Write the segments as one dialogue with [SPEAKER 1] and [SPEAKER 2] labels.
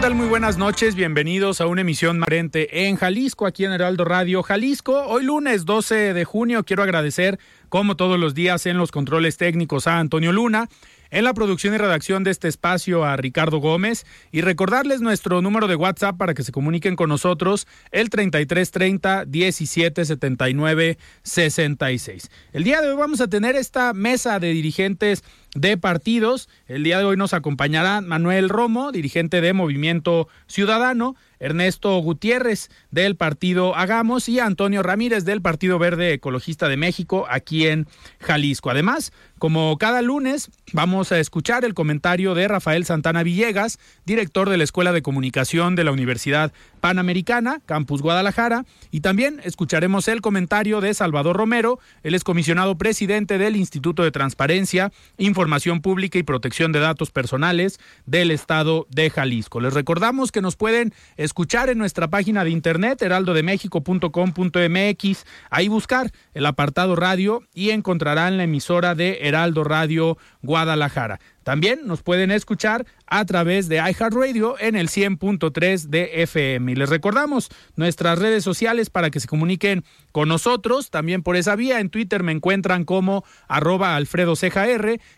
[SPEAKER 1] Tal? Muy buenas noches. Bienvenidos a una emisión frente en Jalisco, aquí en Heraldo Radio Jalisco. Hoy lunes 12 de junio quiero agradecer, como todos los días, en los controles técnicos a Antonio Luna, en la producción y redacción de este espacio a Ricardo Gómez y recordarles nuestro número de WhatsApp para que se comuniquen con nosotros, el 3330 1779 66. El día de hoy vamos a tener esta mesa de dirigentes de partidos. El día de hoy nos acompañará Manuel Romo, dirigente de Movimiento Ciudadano, Ernesto Gutiérrez del partido Hagamos y Antonio Ramírez del Partido Verde Ecologista de México aquí en Jalisco. Además, como cada lunes, vamos a escuchar el comentario de Rafael Santana Villegas, director de la Escuela de Comunicación de la Universidad Panamericana, Campus Guadalajara, y también escucharemos el comentario de Salvador Romero, el excomisionado presidente del Instituto de Transparencia, Información Pública y Protección de Datos Personales del Estado de Jalisco. Les recordamos que nos pueden escuchar en nuestra página de internet heraldodemexico.com.mx, ahí buscar el apartado radio y encontrarán la emisora de Heraldo Radio Guadalajara. También nos pueden escuchar a través de iHeartRadio en el 100.3 de FM. Y les recordamos nuestras redes sociales para que se comuniquen con nosotros. También por esa vía en Twitter me encuentran como arroba Alfredo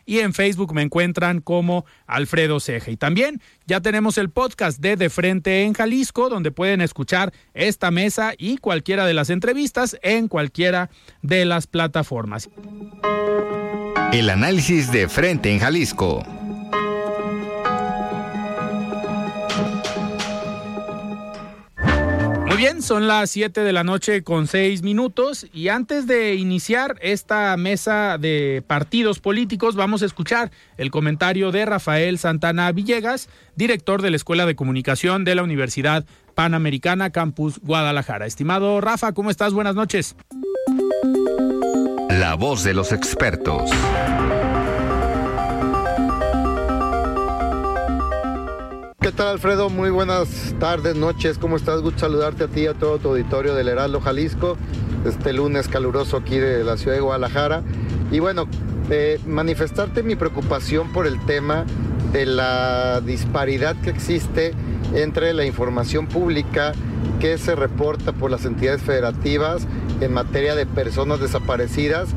[SPEAKER 1] y en Facebook me encuentran como Alfredo Ceja. Y también ya tenemos el podcast de De Frente en Jalisco, donde pueden escuchar esta mesa y cualquiera de las entrevistas en cualquiera de las plataformas.
[SPEAKER 2] El análisis de frente en Jalisco.
[SPEAKER 1] Son las 7 de la noche con 6 minutos y antes de iniciar esta mesa de partidos políticos vamos a escuchar el comentario de Rafael Santana Villegas, director de la Escuela de Comunicación de la Universidad Panamericana Campus Guadalajara. Estimado Rafa, ¿cómo estás? Buenas noches.
[SPEAKER 2] La voz de los expertos.
[SPEAKER 3] ¿Qué tal Alfredo? Muy buenas tardes, noches. ¿Cómo estás? Gusto saludarte a ti y a todo tu auditorio del Heraldo Jalisco. Este lunes caluroso aquí de la ciudad de Guadalajara. Y bueno, eh, manifestarte mi preocupación por el tema de la disparidad que existe entre la información pública que se reporta por las entidades federativas en materia de personas desaparecidas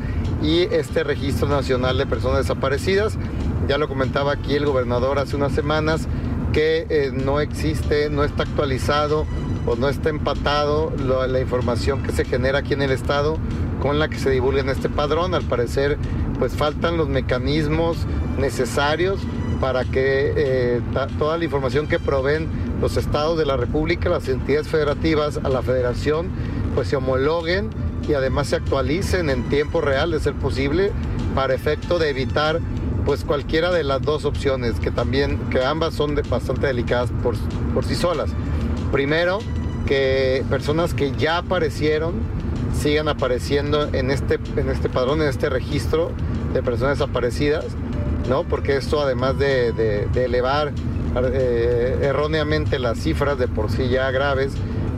[SPEAKER 3] y este registro nacional de personas desaparecidas. Ya lo comentaba aquí el gobernador hace unas semanas que eh, no existe, no está actualizado o no está empatado la información que se genera aquí en el estado con la que se divulga en este padrón. Al parecer, pues faltan los mecanismos necesarios para que eh, toda la información que proveen los estados de la República, las entidades federativas a la federación, pues se homologuen y además se actualicen en tiempo real, de ser posible, para efecto de evitar pues cualquiera de las dos opciones, que también, que ambas son de, bastante delicadas por, por sí solas. Primero, que personas que ya aparecieron sigan apareciendo en este, en este padrón, en este registro de personas desaparecidas, ¿no? Porque esto además de, elevar eh, erróneamente las cifras de por sí ya graves,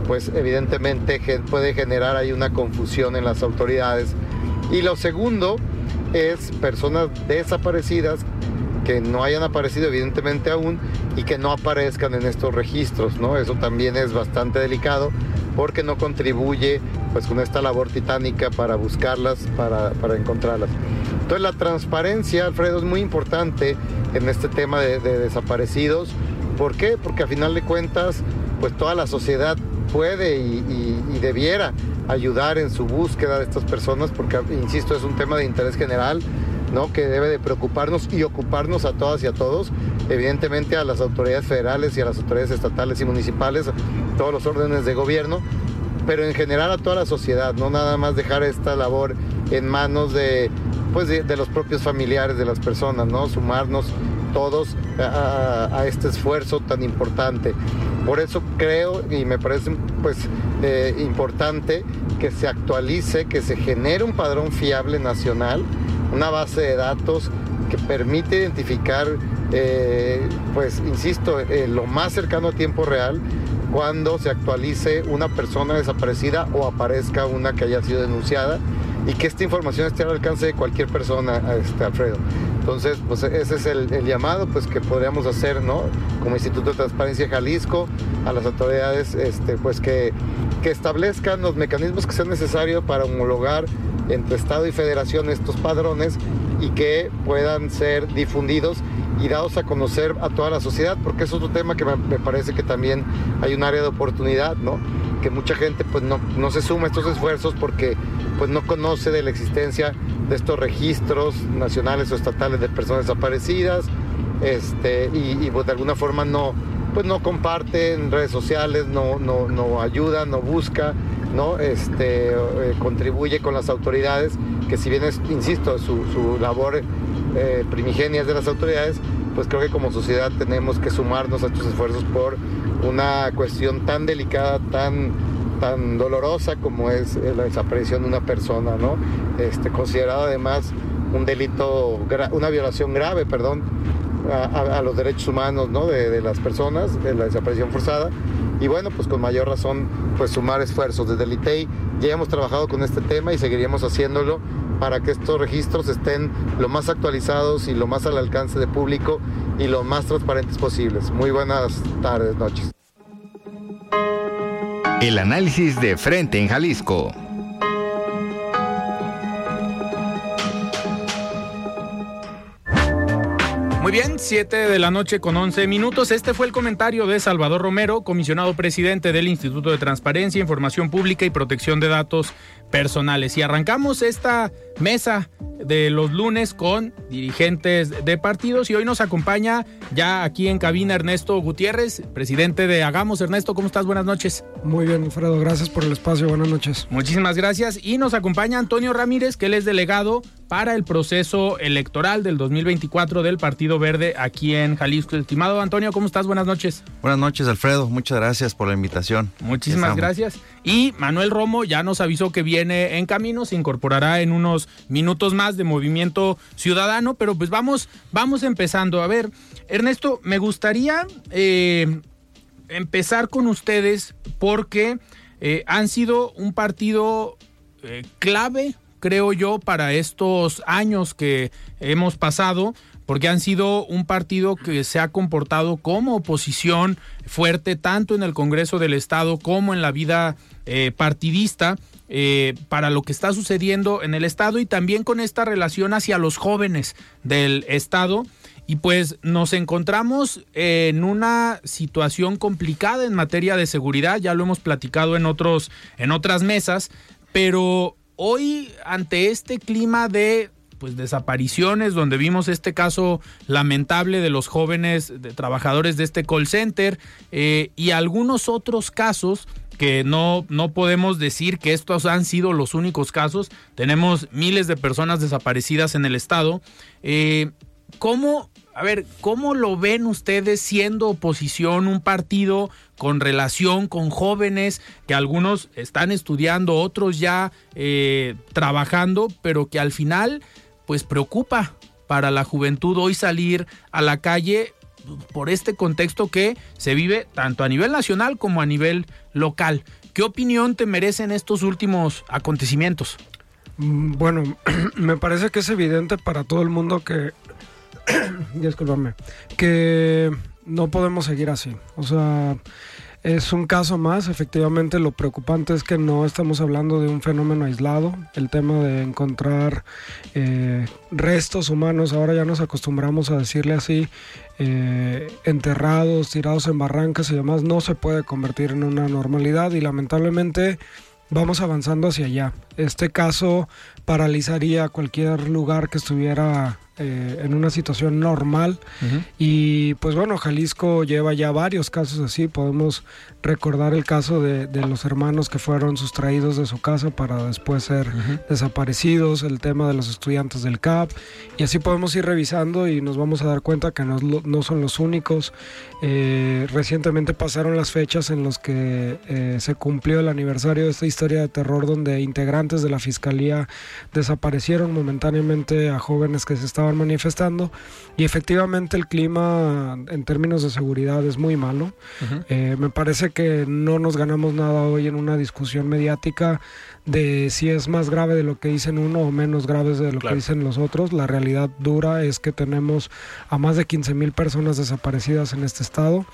[SPEAKER 3] pues evidentemente puede generar ahí una confusión en las autoridades. Y lo segundo es personas desaparecidas que no hayan aparecido evidentemente aún y que no aparezcan en estos registros, ¿no? Eso también es bastante delicado porque no contribuye pues con esta labor titánica para buscarlas, para, para encontrarlas. Entonces la transparencia, Alfredo, es muy importante en este tema de, desaparecidos. ¿Por qué? Porque a final de cuentas, pues toda la sociedad puede y, y, debiera ayudar en su búsqueda de estas personas, porque, insisto, es un tema de interés general, ¿no? que debe de preocuparnos y ocuparnos a todas y a todos, evidentemente a las autoridades federales y a las autoridades estatales y municipales, todos los órdenes de gobierno, pero en general a toda la sociedad, no nada más dejar esta labor en manos de, pues de, los propios familiares de las personas, ¿no? Sumarnos todos a, este esfuerzo tan importante. Por eso creo y me parece pues eh, importante que se actualice, que se genere un padrón fiable nacional, una base de datos que permite identificar, eh, pues insisto, eh, lo más cercano a tiempo real cuando se actualice una persona desaparecida o aparezca una que haya sido denunciada y que esta información esté al alcance de cualquier persona, este, Alfredo. Entonces, pues ese es el, llamado pues, que podríamos hacer, ¿no? Como Instituto de Transparencia Jalisco, a las autoridades, este, pues que, que establezcan los mecanismos que sean necesarios para homologar entre Estado y Federación estos padrones y que puedan ser difundidos y dados a conocer a toda la sociedad, porque es otro tema que me, parece que también hay un área de oportunidad, ¿no? Que mucha gente pues no, no se suma a estos esfuerzos porque pues no conoce de la existencia de estos registros nacionales o estatales de personas desaparecidas, este, y, pues de alguna forma no, pues no comparte en redes sociales, no, no, no ayuda, no busca, ¿no? Este, eh, contribuye con las autoridades, que si bien es, insisto, su, su labor eh, primigenias de las autoridades, pues creo que como sociedad tenemos que sumarnos a estos esfuerzos por una cuestión tan delicada, tan, tan dolorosa como es la desaparición de una persona, ¿no? Este, considerada además un delito, una violación grave, perdón, a, los derechos humanos ¿no? de, de, las personas, de la desaparición forzada. Y bueno, pues con mayor razón, pues sumar esfuerzos. Desde el ITEI ya hemos trabajado con este tema y seguiríamos haciéndolo para que estos registros estén lo más actualizados y lo más al alcance de público y lo más transparentes posibles. Muy buenas tardes, noches.
[SPEAKER 2] El análisis de frente en Jalisco.
[SPEAKER 1] Muy bien, 7 de la noche con 11 minutos. Este fue el comentario de Salvador Romero, comisionado presidente del Instituto de Transparencia, Información Pública y Protección de Datos Personales. Y arrancamos esta mesa de los lunes con dirigentes de partidos y hoy nos acompaña ya aquí en cabina Ernesto Gutiérrez, presidente de Hagamos. Ernesto, ¿cómo estás? Buenas noches.
[SPEAKER 4] Muy bien, Alfredo, gracias por el espacio, buenas noches.
[SPEAKER 1] Muchísimas gracias y nos acompaña Antonio Ramírez, que él es delegado para el proceso electoral del 2024 del Partido Verde aquí en Jalisco. Estimado Antonio, ¿cómo estás? Buenas noches.
[SPEAKER 5] Buenas noches, Alfredo. Muchas gracias por la invitación.
[SPEAKER 1] Muchísimas gracias. Y Manuel Romo ya nos avisó que viene en camino, se incorporará en unos minutos más de Movimiento Ciudadano, pero pues vamos, vamos empezando. A ver, Ernesto, me gustaría eh, empezar con ustedes porque eh, han sido un partido eh, clave, creo yo, para estos años que hemos pasado porque han sido un partido que se ha comportado como oposición fuerte tanto en el Congreso del Estado como en la vida eh, partidista eh, para lo que está sucediendo en el Estado y también con esta relación hacia los jóvenes del Estado. Y pues nos encontramos en una situación complicada en materia de seguridad, ya lo hemos platicado en otros en otras mesas, pero hoy ante este clima de pues desapariciones, donde vimos este caso lamentable de los jóvenes de trabajadores de este call center eh, y algunos otros casos que no, no podemos decir que estos han sido los únicos casos. Tenemos miles de personas desaparecidas en el estado. Eh, ¿Cómo, a ver, cómo lo ven ustedes siendo oposición, un partido con relación con jóvenes que algunos están estudiando, otros ya eh, trabajando, pero que al final pues preocupa para la juventud hoy salir a la calle por este contexto que se vive tanto a nivel nacional como a nivel local. ¿Qué opinión te merecen estos últimos acontecimientos?
[SPEAKER 4] Mm, bueno, me parece que es evidente para todo el mundo que, discúlpame, que no podemos seguir así. O sea, Es un caso más, efectivamente lo preocupante es que no estamos hablando de un fenómeno aislado, el tema de encontrar eh, restos humanos, ahora ya nos acostumbramos a decirle así, eh, enterrados, tirados en barrancas y demás, no se puede convertir en una normalidad y lamentablemente vamos avanzando hacia allá. Este caso paralizaría cualquier lugar que estuviera eh, en una situación normal. Y pues bueno, Jalisco lleva ya varios casos así. Podemos recordar el caso de, los hermanos que fueron sustraídos de su casa para después ser desaparecidos, el tema de los estudiantes del CAP. Y así podemos ir revisando y nos vamos a dar cuenta que no, no son los únicos. Eh, recientemente pasaron las fechas en las que eh, se cumplió el aniversario de esta historia de terror donde integrantes de la Fiscalía desaparecieron momentáneamente a jóvenes que se estaban manifestando y efectivamente el clima en términos de seguridad es muy malo. Eh, me parece que no nos ganamos nada hoy en una discusión mediática de si es más grave de lo que dicen uno o menos grave de lo que dicen los otros. La realidad dura es que tenemos a más de 15 mil personas desaparecidas en este estado.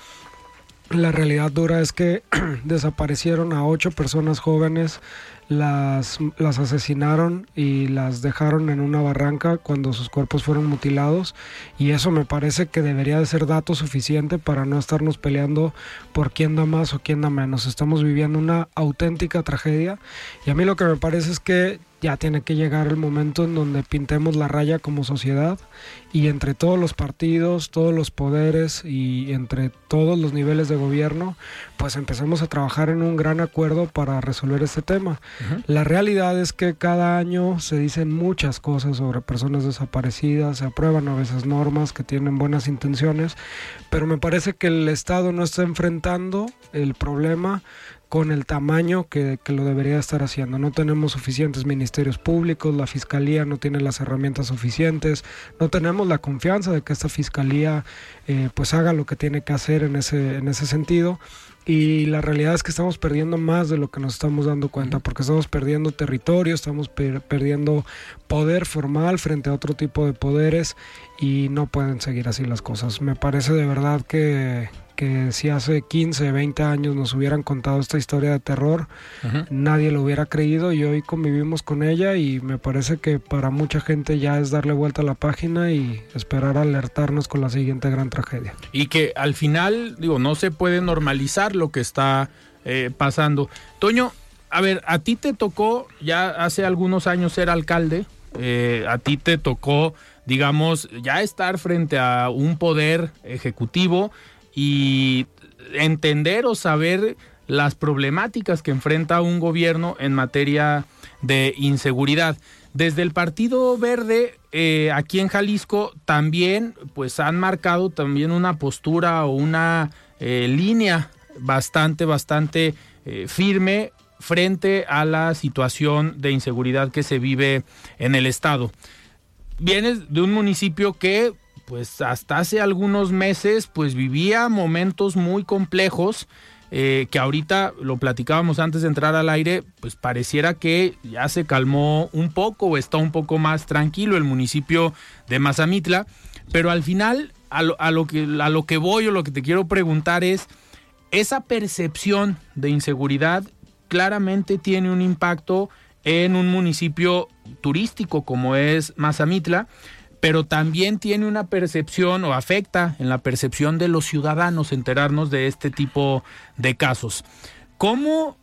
[SPEAKER 4] La realidad dura es que desaparecieron a ocho personas jóvenes las, las asesinaron y las dejaron en una barranca cuando sus cuerpos fueron mutilados y eso me parece que debería de ser dato suficiente para no estarnos peleando por quién da más o quién da menos. Estamos viviendo una auténtica tragedia y a mí lo que me parece es que ya tiene que llegar el momento en donde pintemos la raya como sociedad y entre todos los partidos, todos los poderes y entre todos los niveles de gobierno, pues empecemos a trabajar en un gran acuerdo para resolver este tema. La realidad es que cada año se dicen muchas cosas sobre personas desaparecidas, se aprueban a veces normas que tienen buenas intenciones, pero me parece que el Estado no está enfrentando el problema con el tamaño que, lo debería estar haciendo. No tenemos suficientes ministerios públicos, la fiscalía no tiene las herramientas suficientes, no tenemos la confianza de que esta fiscalía eh, pues haga lo que tiene que hacer en ese, en ese sentido. Y la realidad es que estamos perdiendo más de lo que nos estamos dando cuenta, porque estamos perdiendo territorio, estamos perdiendo poder formal frente a otro tipo de poderes y no pueden seguir así las cosas. Me parece de verdad que, que si hace 15, 20 años nos hubieran contado esta historia de terror, nadie lo hubiera creído y hoy convivimos con ella y me parece que para mucha gente ya es darle vuelta a la página y esperar alertarnos con la siguiente gran tragedia.
[SPEAKER 1] Y que al final, digo, no se puede normalizar lo que está eh, pasando. Toño, a ver, a ti te tocó ya hace algunos años ser alcalde, eh, a ti te tocó, digamos, ya estar frente a un poder ejecutivo y entender o saber las problemáticas que enfrenta un gobierno en materia de inseguridad. Desde el Partido Verde, eh, aquí en Jalisco, también pues han marcado también una postura o una eh, línea bastante, bastante eh, firme frente a la situación de inseguridad que se vive en el estado. Vienes de un municipio que pues hasta hace algunos meses pues vivía momentos muy complejos eh, que ahorita lo platicábamos antes de entrar al aire, pues pareciera que ya se calmó un poco o está un poco más tranquilo el municipio de Mazamitla, pero al final a lo, a lo, que, a lo que voy o lo que te quiero preguntar es, esa percepción de inseguridad claramente tiene un impacto en un municipio turístico como es Mazamitla, pero también tiene una percepción o afecta en la percepción de los ciudadanos enterarnos de este tipo de casos. ¿Cómo,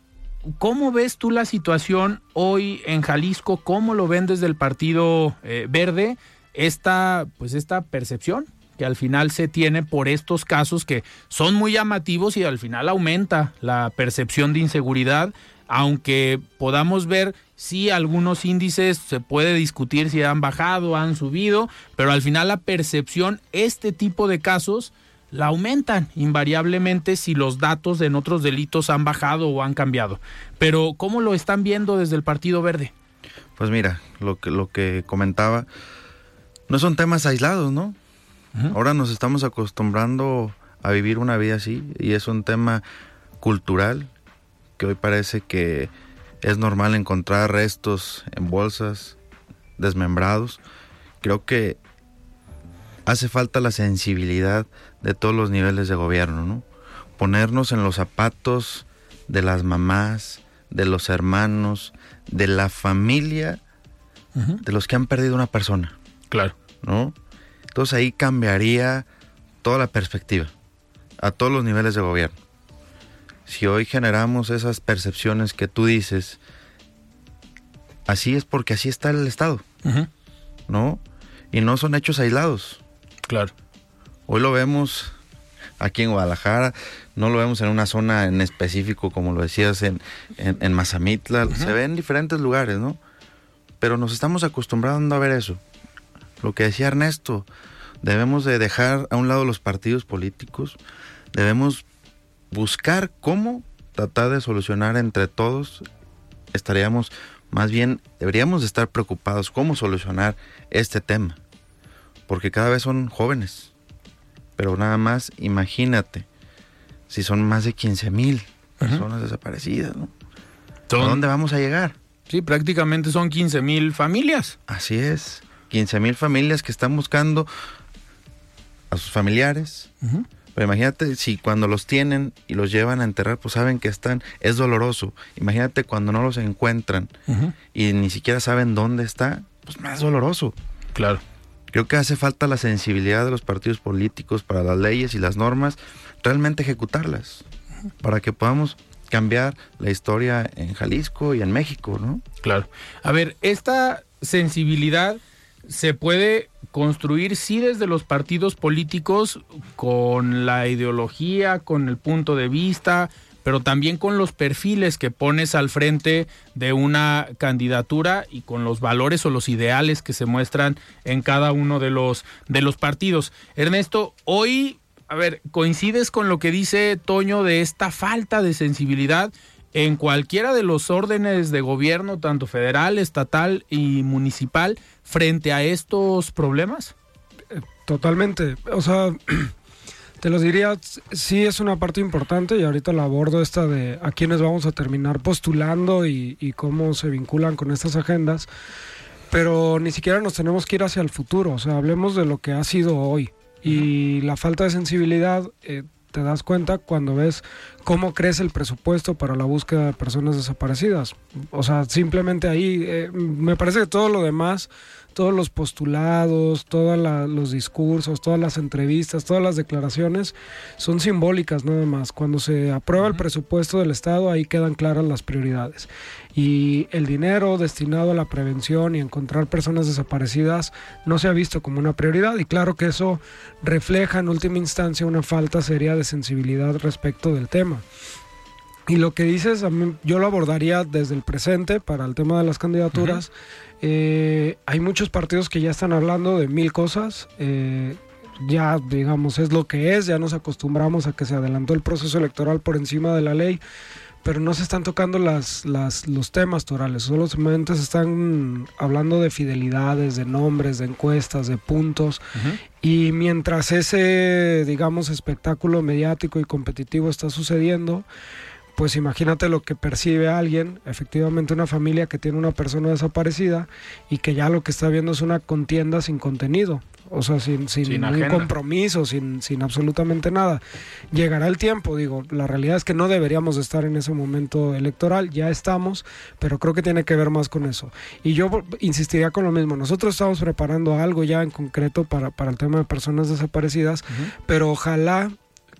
[SPEAKER 1] cómo ves tú la situación hoy en Jalisco? ¿Cómo lo ven desde el Partido eh, Verde esta, pues esta percepción? que al final se tiene por estos casos que son muy llamativos y al final aumenta la percepción de inseguridad, aunque podamos ver Sí, algunos índices se puede discutir si han bajado, han subido, pero al final la percepción, este tipo de casos, la aumentan invariablemente si los datos en otros delitos han bajado o han cambiado. Pero ¿cómo lo están viendo desde el Partido Verde?
[SPEAKER 5] Pues mira, lo que, lo que comentaba, no son temas aislados, ¿no? Ahora nos estamos acostumbrando a vivir una vida así y es un tema cultural que hoy parece que es normal encontrar restos en bolsas, desmembrados. Creo que hace falta la sensibilidad de todos los niveles de gobierno, ¿no? ponernos en los zapatos de las mamás, de los hermanos, de la familia, de los que han perdido una persona.
[SPEAKER 1] Claro.
[SPEAKER 5] ¿No? Entonces ahí cambiaría toda la perspectiva, a todos los niveles de gobierno. Si hoy generamos esas percepciones que tú dices, así es porque así está el Estado, ¿no? Y no son hechos aislados.
[SPEAKER 1] Claro.
[SPEAKER 5] Hoy lo vemos aquí en Guadalajara, no lo vemos en una zona en específico, como lo decías, en, en, Mazamitla, se ve en diferentes lugares, ¿no? Pero nos estamos acostumbrando a ver eso. Lo que decía Ernesto, debemos de dejar a un lado los partidos políticos, debemos buscar cómo tratar de solucionar entre todos, estaríamos, más bien, deberíamos de estar preocupados cómo solucionar este tema, porque cada vez son jóvenes, pero nada más imagínate si son más de 15 mil personas desaparecidas, ¿no? ¿A dónde vamos a llegar?
[SPEAKER 1] Sí, prácticamente son 15 mil familias.
[SPEAKER 5] Así es, 15 mil familias que están buscando a sus familiares, pero imagínate si cuando los tienen y los llevan a enterrar, pues saben que están, es doloroso. Imagínate cuando no los encuentran y ni siquiera saben dónde está, pues más doloroso.
[SPEAKER 1] Claro.
[SPEAKER 5] Creo que hace falta la sensibilidad de los partidos políticos para las leyes y las normas, realmente ejecutarlas, para que podamos cambiar la historia en Jalisco y en México, ¿no?
[SPEAKER 1] Claro. A ver, esta sensibilidad se puede construir sí desde los partidos políticos con la ideología, con el punto de vista, pero también con los perfiles que pones al frente de una candidatura y con los valores o los ideales que se muestran en cada uno de los de los partidos. Ernesto, hoy, a ver, coincides con lo que dice Toño de esta falta de sensibilidad en cualquiera de los órdenes de gobierno, tanto federal, estatal y municipal, frente a estos problemas?
[SPEAKER 4] Totalmente. O sea, te los diría, sí es una parte importante y ahorita la abordo esta de a quiénes vamos a terminar postulando y, y cómo se vinculan con estas agendas, pero ni siquiera nos tenemos que ir hacia el futuro, o sea, hablemos de lo que ha sido hoy. Y la falta de sensibilidad eh, te das cuenta cuando ves cómo crece el presupuesto para la búsqueda de personas desaparecidas. O sea, simplemente ahí eh, me parece que todo lo demás, todos los postulados, todos los discursos, todas las entrevistas, todas las declaraciones son simbólicas nada más. Cuando se aprueba el presupuesto del Estado, ahí quedan claras las prioridades y el dinero destinado a la prevención y encontrar personas desaparecidas no se ha visto como una prioridad y claro que eso refleja en última instancia una falta seria de sensibilidad respecto del tema. Y lo que dices, yo lo abordaría desde el presente para el tema de las candidaturas. Eh, hay muchos partidos que ya están hablando de mil cosas. Eh, ya, digamos, es lo que es, ya nos acostumbramos a que se adelantó el proceso electoral por encima de la ley pero no se están tocando las, las, los temas torales, solo se están hablando de fidelidades, de nombres, de encuestas, de puntos. Y mientras ese, digamos, espectáculo mediático y competitivo está sucediendo, pues imagínate lo que percibe alguien, efectivamente una familia que tiene una persona desaparecida y que ya lo que está viendo es una contienda sin contenido o sea, sin, sin, ningún compromiso, sin, sin absolutamente nada. Llegará el tiempo, digo, la realidad es que no deberíamos estar en ese momento electoral, ya estamos, pero creo que tiene que ver más con eso. Y yo insistiría con lo mismo, nosotros estamos preparando algo ya en concreto para, para el tema de personas desaparecidas, pero ojalá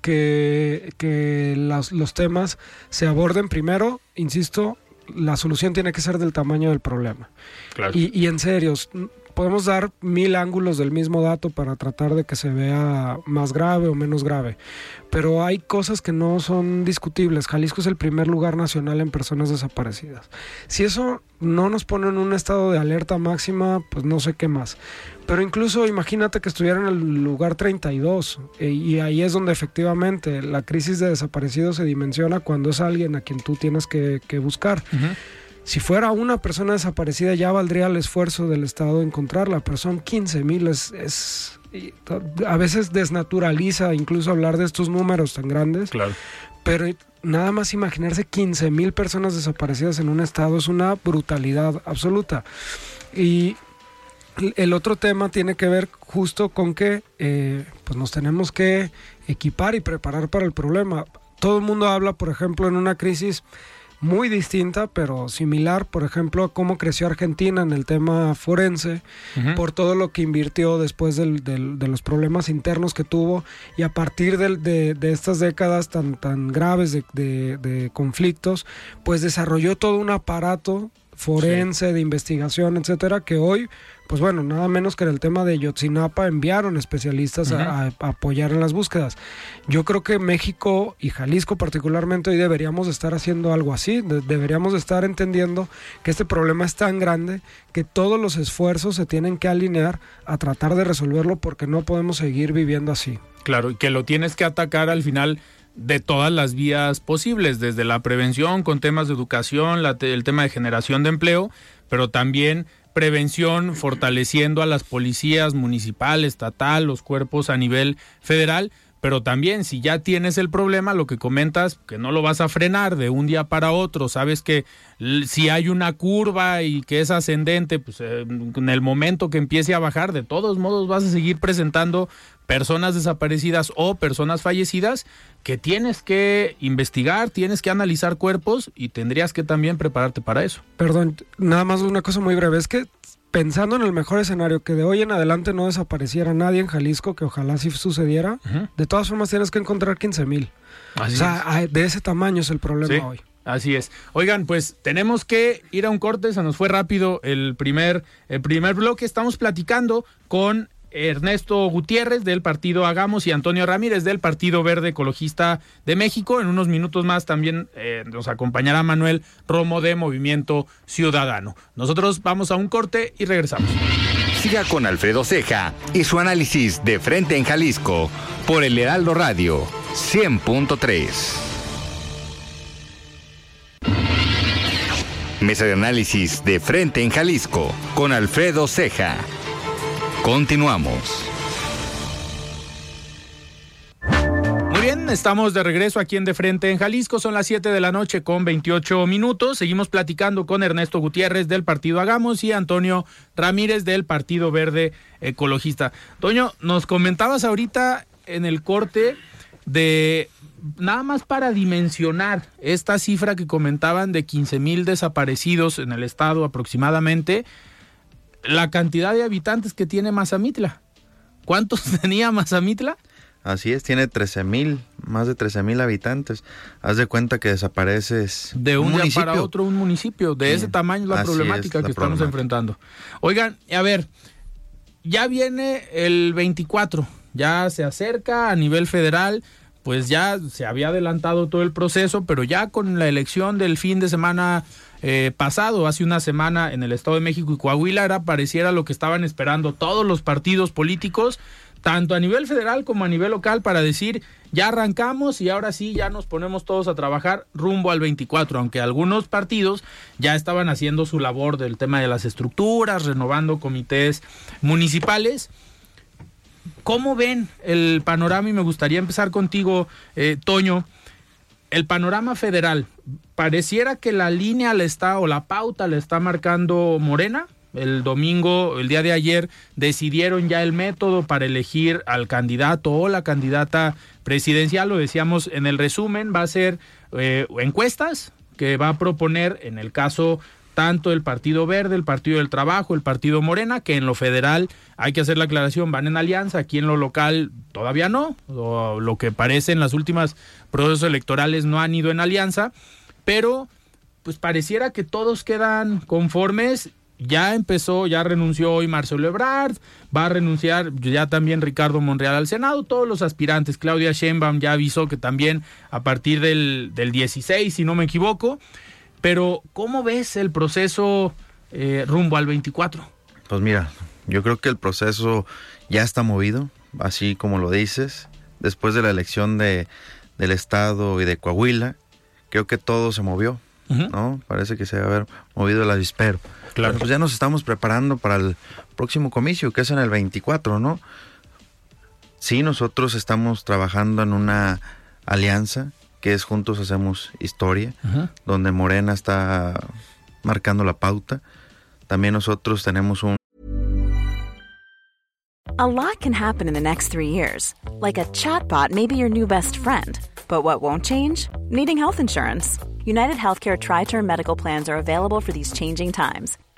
[SPEAKER 4] que, que los temas se aborden primero, insisto, la solución tiene que ser del tamaño del problema. Y, y en serio, podemos dar mil ángulos del mismo dato para tratar de que se vea más grave o menos grave, pero hay cosas que no son discutibles. Jalisco es el primer lugar nacional en personas desaparecidas. Si eso no nos pone en un estado de alerta máxima, pues no sé qué más. Pero incluso imagínate que estuviera en el lugar 32 eh, y ahí es donde efectivamente la crisis de desaparecidos se dimensiona cuando es alguien a quien tú tienes que, buscar. Si fuera una persona desaparecida ya valdría el esfuerzo del Estado encontrarla, pero son 15 mil, es, a veces desnaturaliza incluso hablar de estos números tan grandes.
[SPEAKER 1] Claro.
[SPEAKER 4] Pero nada más imaginarse 15 mil personas desaparecidas en un estado es una brutalidad absoluta. Y el otro tema tiene que ver justo con que eh, pues nos tenemos que equipar y preparar para el problema todo el mundo habla, por ejemplo, en una crisis muy distinta, pero similar, por ejemplo, a cómo creció Argentina en el tema forense, por todo lo que invirtió después del, de los problemas internos que tuvo y a partir de, de estas décadas tan, tan graves de, de, conflictos, pues desarrolló todo un aparato forense, de investigación, etcétera, que hoy pues bueno, nada menos que en el tema de Yotzinapa enviaron especialistas a, apoyar en las búsquedas. Yo creo que México y Jalisco particularmente hoy deberíamos estar haciendo algo así, deberíamos estar entendiendo que este problema es tan grande que todos los esfuerzos se tienen que alinear a tratar de resolverlo porque no podemos seguir viviendo así.
[SPEAKER 1] Claro, y que lo tienes que atacar al final de todas las vías posibles, desde la prevención con temas de educación, el tema de generación de empleo, pero también prevención, fortaleciendo a las policías municipal, estatal, los cuerpos a nivel federal, pero también si ya tienes el problema, lo que comentas, que no lo vas a frenar de un día para otro, sabes que si hay una curva y que es ascendente, pues eh, en el momento que empiece a bajar, de todos modos vas a seguir presentando personas desaparecidas o personas fallecidas que tienes que investigar, tienes que analizar cuerpos y tendrías que también prepararte para eso.
[SPEAKER 4] Perdón, nada más una cosa muy breve, es que pensando en el mejor escenario, que de hoy en adelante no desapareciera nadie en Jalisco, que ojalá sí sucediera, de todas formas tienes que encontrar 15 mil. O sea, de ese tamaño es el problema hoy.
[SPEAKER 1] Así es. Oigan, pues tenemos que ir a un corte, se nos fue rápido el primer, el primer bloque. Estamos platicando con Ernesto Gutiérrez del partido Hagamos y Antonio Ramírez del Partido Verde Ecologista de México. En unos minutos más también eh, nos acompañará Manuel Romo de Movimiento Ciudadano. Nosotros vamos a un corte y regresamos.
[SPEAKER 2] Siga con Alfredo Ceja y su análisis de frente en Jalisco por el Heraldo Radio 100.3. Mesa de análisis de frente en Jalisco con Alfredo Ceja. Continuamos.
[SPEAKER 1] Muy bien, estamos de regreso aquí en De Frente en Jalisco. Son las 7 de la noche con 28 minutos. Seguimos platicando con Ernesto Gutiérrez del Partido Hagamos y Antonio Ramírez del Partido Verde Ecologista. Toño, nos comentabas ahorita en el corte de nada más para dimensionar esta cifra que comentaban de 15 mil desaparecidos en el estado aproximadamente la cantidad de habitantes que tiene Mazamitla. ¿Cuántos tenía Mazamitla?
[SPEAKER 5] Así es, tiene 13 mil, más de 13 mil habitantes. Haz de cuenta que desapareces.
[SPEAKER 1] De un, día para otro un municipio. De ese tamaño es la problemática que estamos enfrentando. Oigan, a ver, ya viene el 24, ya se acerca a nivel federal, pues ya se había adelantado todo el proceso, pero ya con la elección del fin de semana eh, pasado, hace una semana en el Estado de México y Coahuila, era pareciera lo que estaban esperando todos los partidos políticos, tanto a nivel federal como a nivel local, para decir, ya arrancamos y ahora sí, ya nos ponemos todos a trabajar rumbo al 24, aunque algunos partidos ya estaban haciendo su labor del tema de las estructuras, renovando comités municipales. ¿Cómo ven el panorama? Y me gustaría empezar contigo, eh, Toño el panorama federal, pareciera que la línea le está o la pauta le está marcando Morena. El domingo, el día de ayer, decidieron ya el método para elegir al candidato o la candidata presidencial. Lo decíamos en el resumen, va a ser eh, encuestas que va a proponer, en el caso tanto el Partido Verde, el Partido del Trabajo, el Partido Morena, que en lo federal hay que hacer la aclaración, van en alianza, aquí en lo local todavía no, o lo que parece en las últimas procesos electorales no han ido en alianza, pero pues pareciera que todos quedan conformes. Ya empezó, ya renunció hoy Marcelo Ebrard, va a renunciar ya también Ricardo Monreal al Senado, todos los aspirantes, Claudia Sheinbaum ya avisó que también a partir del, del 16, si no me equivoco, pero, ¿cómo ves el proceso eh, rumbo al 24?
[SPEAKER 5] Pues mira, yo creo que el proceso ya está movido, así como lo dices. Después de la elección de, del Estado y de Coahuila, creo que todo se movió, ¿no? Parece que se va a haber movido el avispero. Claro. pues ya nos estamos preparando para el próximo comicio, que es en el 24, ¿no? Sí, nosotros estamos trabajando en una alianza que es Juntos Hacemos Historia, donde Morena está marcando la pauta. También nosotros tenemos un...
[SPEAKER 6] A lot can happen in the next three years. Like a chatbot may be your new best friend. But what won't change? Needing health insurance. United Healthcare Tri Term Medical Plans are available for these changing times.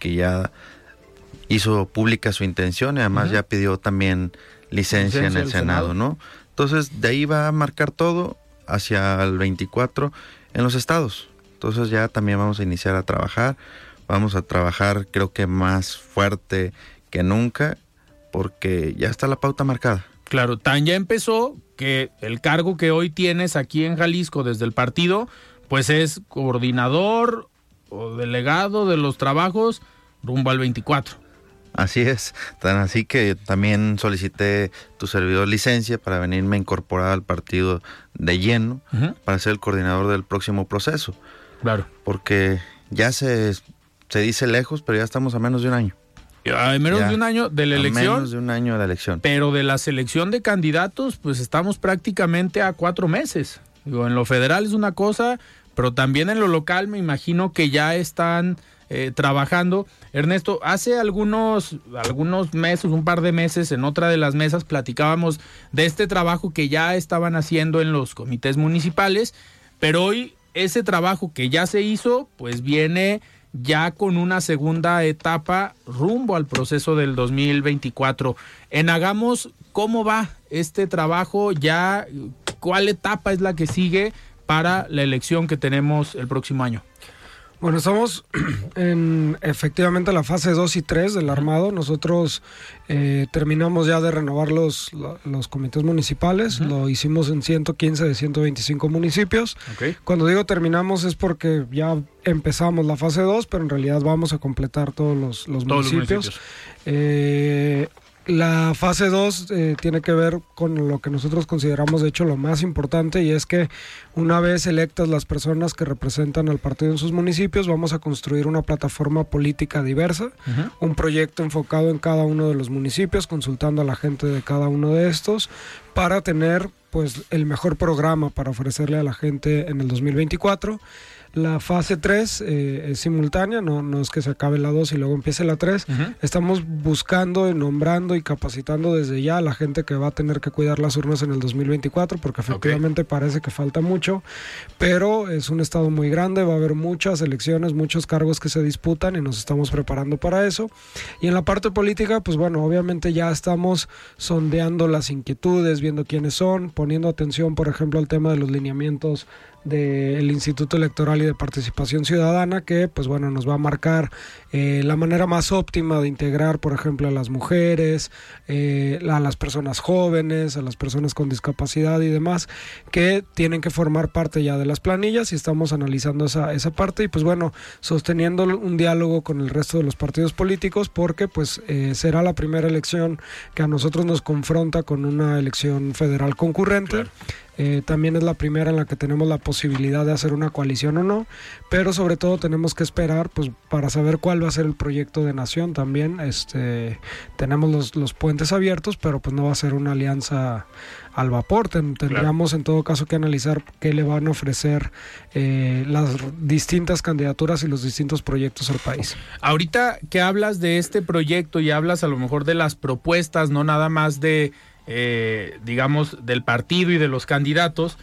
[SPEAKER 5] que ya hizo pública su intención y además ya pidió también licencia, en el Senado. ¿no? Entonces, de ahí va a marcar todo hacia el 24 en los estados. Entonces ya también vamos a iniciar a trabajar. Vamos a trabajar creo que más fuerte que nunca porque ya está la pauta marcada.
[SPEAKER 1] Claro, tan ya empezó que el cargo que hoy tienes aquí en Jalisco desde el partido, pues es coordinador o delegado de los trabajos rumbo al 24.
[SPEAKER 5] Así es, tan así que también solicité tu servidor licencia para venirme a incorporar al partido de lleno para ser el coordinador del próximo proceso,
[SPEAKER 1] Claro.
[SPEAKER 5] porque ya se, se dice lejos, pero ya estamos a menos de un año.
[SPEAKER 1] A menos
[SPEAKER 5] Ya.
[SPEAKER 1] de un año de la
[SPEAKER 5] A
[SPEAKER 1] elección,
[SPEAKER 5] menos de un año de la elección.
[SPEAKER 1] pero de la selección de candidatos, pues estamos prácticamente a cuatro meses. Digo, en lo federal es una cosa, pero también en lo local me imagino que ya están eh, trabajando. Ernesto, hace algunos, algunos meses, un par de meses, en otra de las mesas platicábamos de este trabajo que ya estaban haciendo en los comités municipales, pero hoy ese trabajo que ya se hizo, pues viene ya con una segunda etapa rumbo al proceso del 2024. En Hagamos, ¿cómo va este trabajo? Ya, ¿cuál etapa es la que sigue para la elección que tenemos el próximo año?
[SPEAKER 4] Bueno, estamos en efectivamente la fase 2 y 3 del armado. Nosotros eh, terminamos ya de renovar los, lo- los comités municipales. Lo hicimos en 115 de 125 municipios. Cuando digo terminamos es porque ya empezamos la fase 2, pero en realidad vamos a completar todos los, los
[SPEAKER 1] Todos los
[SPEAKER 4] municipios.
[SPEAKER 1] municipios.
[SPEAKER 4] Eh, la fase 2 eh, tiene que ver con lo que nosotros consideramos de hecho lo más importante y es que una vez electas las personas que representan al partido en sus municipios, vamos a construir una plataforma política diversa, un proyecto enfocado en cada uno de los municipios, consultando a la gente de cada uno de estos para tener pues el mejor programa para ofrecerle a la gente en el 2024. La fase 3 eh, es simultánea, no, no es que se acabe la 2 y luego empiece la 3. Estamos buscando, y nombrando y capacitando desde ya a la gente que va a tener que cuidar las urnas en el 2024, porque efectivamente parece que falta mucho, pero es un estado muy grande, va a haber muchas elecciones, muchos cargos que se disputan y nos estamos preparando para eso. Y en la parte política, pues bueno, obviamente ya estamos sondeando las inquietudes, viendo quiénes son, poniendo atención, por ejemplo, al tema de los lineamientos del Instituto Electoral y de Participación Ciudadana, que pues bueno, nos va a marcar eh, la manera más óptima de integrar, por ejemplo, a las mujeres, eh, a las personas jóvenes, a las personas con discapacidad y demás, que tienen que formar parte ya de las planillas y estamos analizando esa, esa parte y pues bueno, sosteniendo un diálogo con el resto de los partidos políticos porque pues eh, será la primera elección que a nosotros nos confronta con una elección federal concurrente. Eh, también es la primera en la que tenemos la posibilidad de hacer una coalición o no, pero sobre todo tenemos que esperar pues para saber cuál va a ser el proyecto de nación también. Este, tenemos los, los puentes abiertos, pero pues no va a ser una alianza al vapor. Ten- tendríamos en todo caso que analizar qué le van a ofrecer eh, las distintas candidaturas y los distintos proyectos al país.
[SPEAKER 1] Ahorita que hablas de este proyecto y hablas a lo mejor de las propuestas, no nada más de, eh, digamos, del partido y de los candidatos,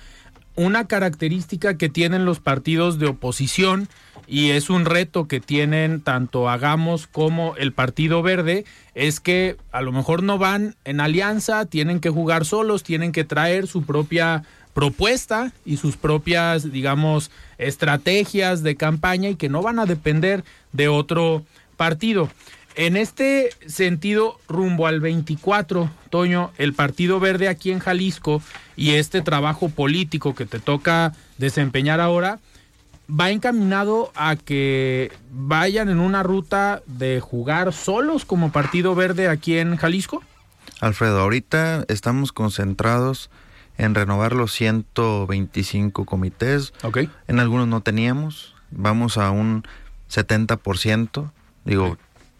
[SPEAKER 1] una característica que tienen los partidos de oposición y es un reto que tienen tanto Hagamos como el Partido Verde, es que a lo mejor no van en alianza, tienen que jugar solos, tienen que traer su propia propuesta y sus propias, digamos, estrategias de campaña y que no van a depender de otro partido. En este sentido, rumbo al 24, Toño, el Partido Verde aquí en Jalisco y este trabajo político que te toca desempeñar ahora, va encaminado a que vayan en una ruta de jugar solos como Partido Verde aquí en Jalisco?
[SPEAKER 5] Alfredo, ahorita estamos concentrados en renovar los 125 comités.
[SPEAKER 1] Ok.
[SPEAKER 5] En algunos no teníamos, vamos a un 70%. Digo,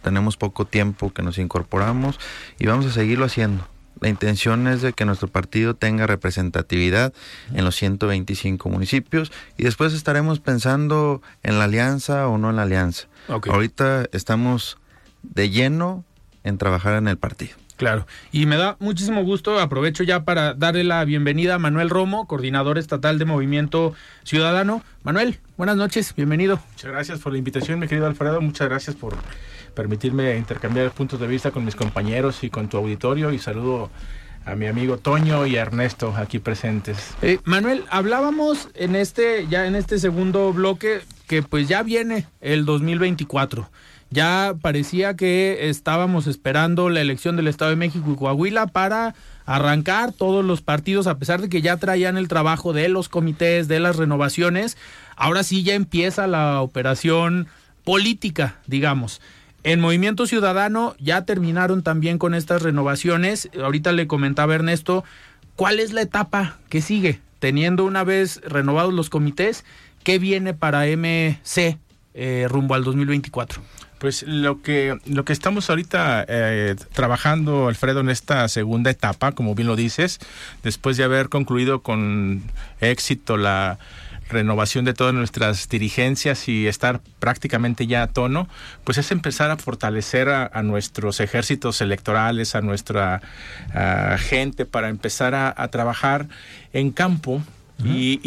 [SPEAKER 5] tenemos poco tiempo que nos incorporamos y vamos a seguirlo haciendo. La intención es de que nuestro partido tenga representatividad en los 125 municipios y después estaremos pensando en la alianza o no en la alianza. Ahorita estamos de lleno en trabajar en el partido.
[SPEAKER 1] Claro, y me da muchísimo gusto, aprovecho ya para darle la bienvenida a Manuel Romo, coordinador estatal de Movimiento Ciudadano. Manuel, buenas noches, bienvenido.
[SPEAKER 7] Muchas gracias por la invitación, mi querido Alfredo, muchas gracias por permitirme intercambiar puntos de vista con mis compañeros y con tu auditorio y saludo a mi amigo Toño y Ernesto aquí presentes.
[SPEAKER 1] Eh, Manuel, hablábamos en este ya en este segundo bloque que pues ya viene el 2024. Ya parecía que estábamos esperando la elección del Estado de México y Coahuila para arrancar todos los partidos, a pesar de que ya traían el trabajo de los comités, de las renovaciones. Ahora sí ya empieza la operación política, digamos. En Movimiento Ciudadano ya terminaron también con estas renovaciones. Ahorita le comentaba Ernesto, ¿cuál es la etapa que sigue? Teniendo una vez renovados los comités, ¿qué viene para MC eh, rumbo al 2024?
[SPEAKER 7] Pues lo que, lo que estamos ahorita eh, trabajando, Alfredo, en esta segunda etapa, como bien lo dices, después de haber concluido con éxito la renovación de todas nuestras dirigencias y estar prácticamente ya a tono, pues es empezar a fortalecer a, nuestros ejércitos electorales, a nuestra gente, para empezar a, trabajar en campo y,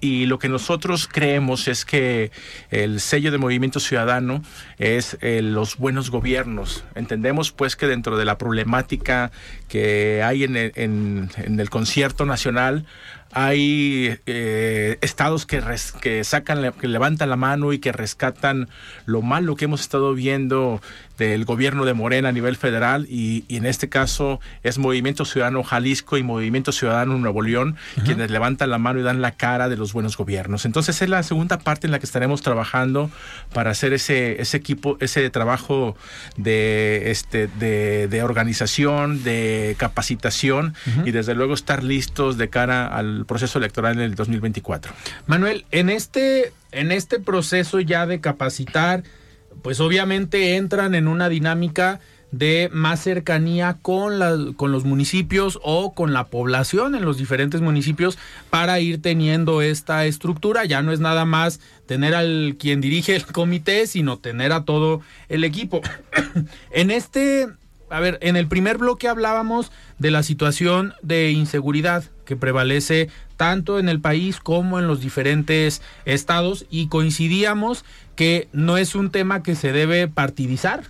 [SPEAKER 7] y, lo que nosotros creemos es que el sello de Movimiento Ciudadano es eh, los buenos gobiernos. Entendemos pues que dentro de la problemática que hay en en, en el concierto nacional, hay eh, estados que, que sacan, que levantan la mano y que rescatan lo malo que hemos estado viendo del gobierno de Morena a nivel federal y, en este caso es Movimiento Ciudadano Jalisco y Movimiento Ciudadano Nuevo León quienes levantan la mano y dan la cara de los buenos gobiernos. Entonces es la segunda parte en la que estaremos trabajando para hacer ese, ese equipo, ese trabajo de, este, de, organización, de capacitación y desde luego estar listos de cara al proceso electoral en el 2024.
[SPEAKER 1] Manuel, en este, en este proceso ya de capacitar, pues obviamente entran en una dinámica de más cercanía con, la, con los municipios o con la población en los diferentes municipios para ir teniendo esta estructura. Ya no es nada más tener al quien dirige el comité, sino tener a todo el equipo. en este, a ver, en el primer bloque hablábamos de la situación de inseguridad que prevalece tanto en el país como en los diferentes estados y coincidíamos que no es un tema que se debe partidizar.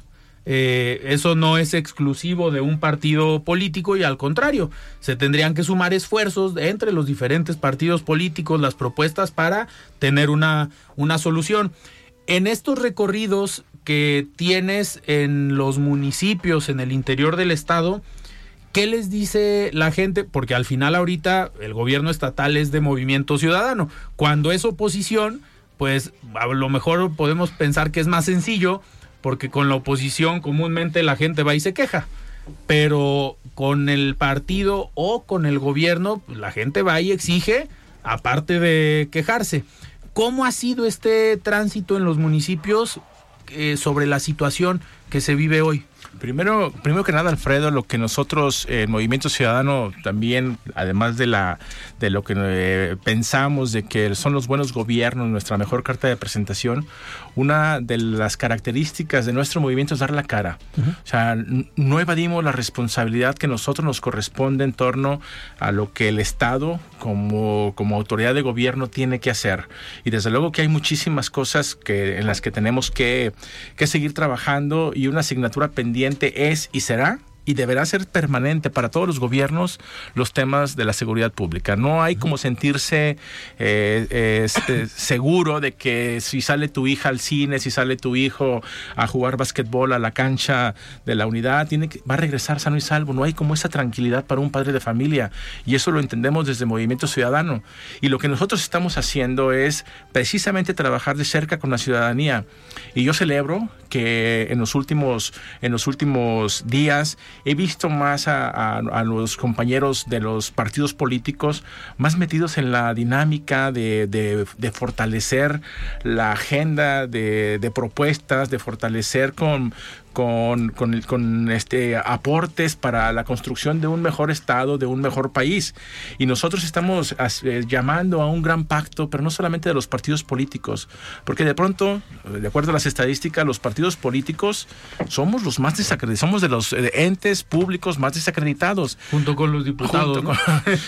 [SPEAKER 1] Eh, eso no es exclusivo de un partido político y al contrario, se tendrían que sumar esfuerzos entre los diferentes partidos políticos, las propuestas para tener una, una solución. En estos recorridos que tienes en los municipios, en el interior del estado, ¿qué les dice la gente? Porque al final ahorita el gobierno estatal es de movimiento ciudadano. Cuando es oposición, pues a lo mejor podemos pensar que es más sencillo, porque con la oposición comúnmente la gente va y se queja. Pero con el partido o con el gobierno, pues, la gente va y exige, aparte de quejarse. ¿Cómo ha sido este tránsito en los municipios eh, sobre la situación que se vive hoy?
[SPEAKER 7] Primero, primero que nada, Alfredo, lo que nosotros, el Movimiento Ciudadano, también, además de la de lo que eh, pensamos de que son los buenos gobiernos, nuestra mejor carta de presentación, una de las características de nuestro movimiento es dar la cara. O sea, no evadimos la responsabilidad que nosotros nos corresponde en torno a lo que el Estado como, como autoridad de gobierno tiene que hacer. Y desde luego que hay muchísimas cosas que, en las que tenemos que, que seguir trabajando y una asignatura pendiente es y será y deberá ser permanente para todos los gobiernos los temas de la seguridad pública. No hay como sentirse eh, este, seguro de que si sale tu hija al cine, si sale tu hijo a jugar basquetbol a la cancha de la unidad, tiene que, va a regresar sano y salvo. No hay como esa tranquilidad para un padre de familia y eso lo entendemos desde Movimiento Ciudadano. Y lo que nosotros estamos haciendo es precisamente trabajar de cerca con la ciudadanía. Y yo celebro que en los últimos, en los últimos días he visto más a, los compañeros de los partidos políticos más metidos en la dinámica de, fortalecer la agenda de, propuestas, de fortalecer con, con, con, este, aportes para la construcción de un mejor Estado, de un mejor país. Y nosotros estamos eh, llamando a un gran pacto, pero no solamente de los partidos políticos, porque de pronto, de acuerdo a las estadísticas, los partidos políticos somos los más desacreditados, somos de los eh, entes públicos más desacreditados.
[SPEAKER 1] Junto con los diputados.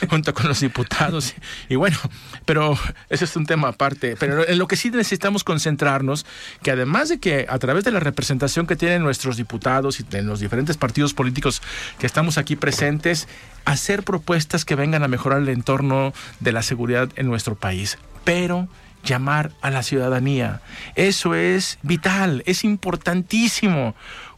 [SPEAKER 7] Junto, con, los diputados. Y bueno, pero ese es un tema aparte. Pero en lo que sí necesitamos concentrarnos, que además de que a través de la representación que tienen nuestros nuestros diputados y en los diferentes partidos políticos que estamos aquí presentes, hacer propuestas que vengan a mejorar el entorno de la seguridad en nuestro país. Pero llamar a la ciudadanía. Eso es vital, es importantísimo.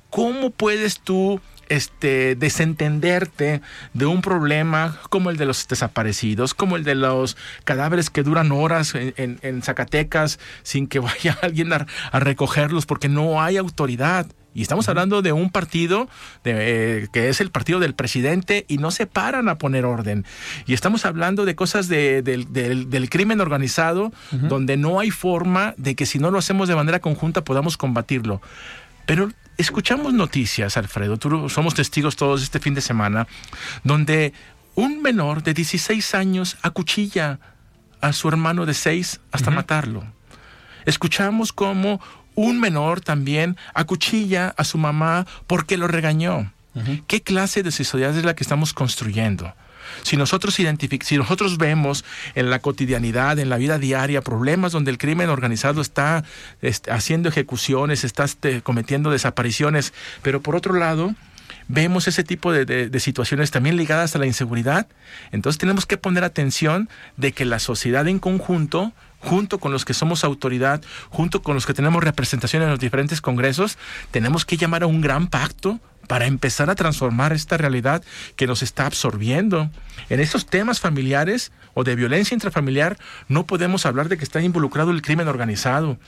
[SPEAKER 7] ¿Cómo puedes tú este, desentenderte de un problema como el de los desaparecidos, como el de los cadáveres que duran horas en, Zacatecas sin que vaya alguien a, recogerlos porque no hay autoridad. Y estamos hablando de un partido de, eh, que es el partido del presidente y no se paran a poner orden. Y estamos hablando de cosas de, del, crimen organizado donde no hay forma de que si no lo hacemos de manera conjunta podamos combatirlo. Pero escuchamos noticias, Alfredo, tú, somos testigos todos este fin de semana, donde un menor de 16 años acuchilla a su hermano de 6 hasta matarlo. Escuchamos cómo un menor también acuchilla a su mamá porque lo regañó. ¿Qué clase de sociedad es la que estamos construyendo? Si nosotros si nosotros vemos en la cotidianidad, en la vida diaria, problemas donde el crimen organizado está este, haciendo ejecuciones, está este, cometiendo desapariciones, pero por otro lado, vemos ese tipo de, situaciones también ligadas a la inseguridad, entonces tenemos que poner atención de que la sociedad en conjunto junto con los que somos autoridad, junto con los que tenemos representación en los diferentes congresos, tenemos que llamar a un gran pacto para empezar a transformar esta realidad que nos está absorbiendo. En estos temas familiares o de violencia intrafamiliar no podemos hablar de que está involucrado el crimen organizado.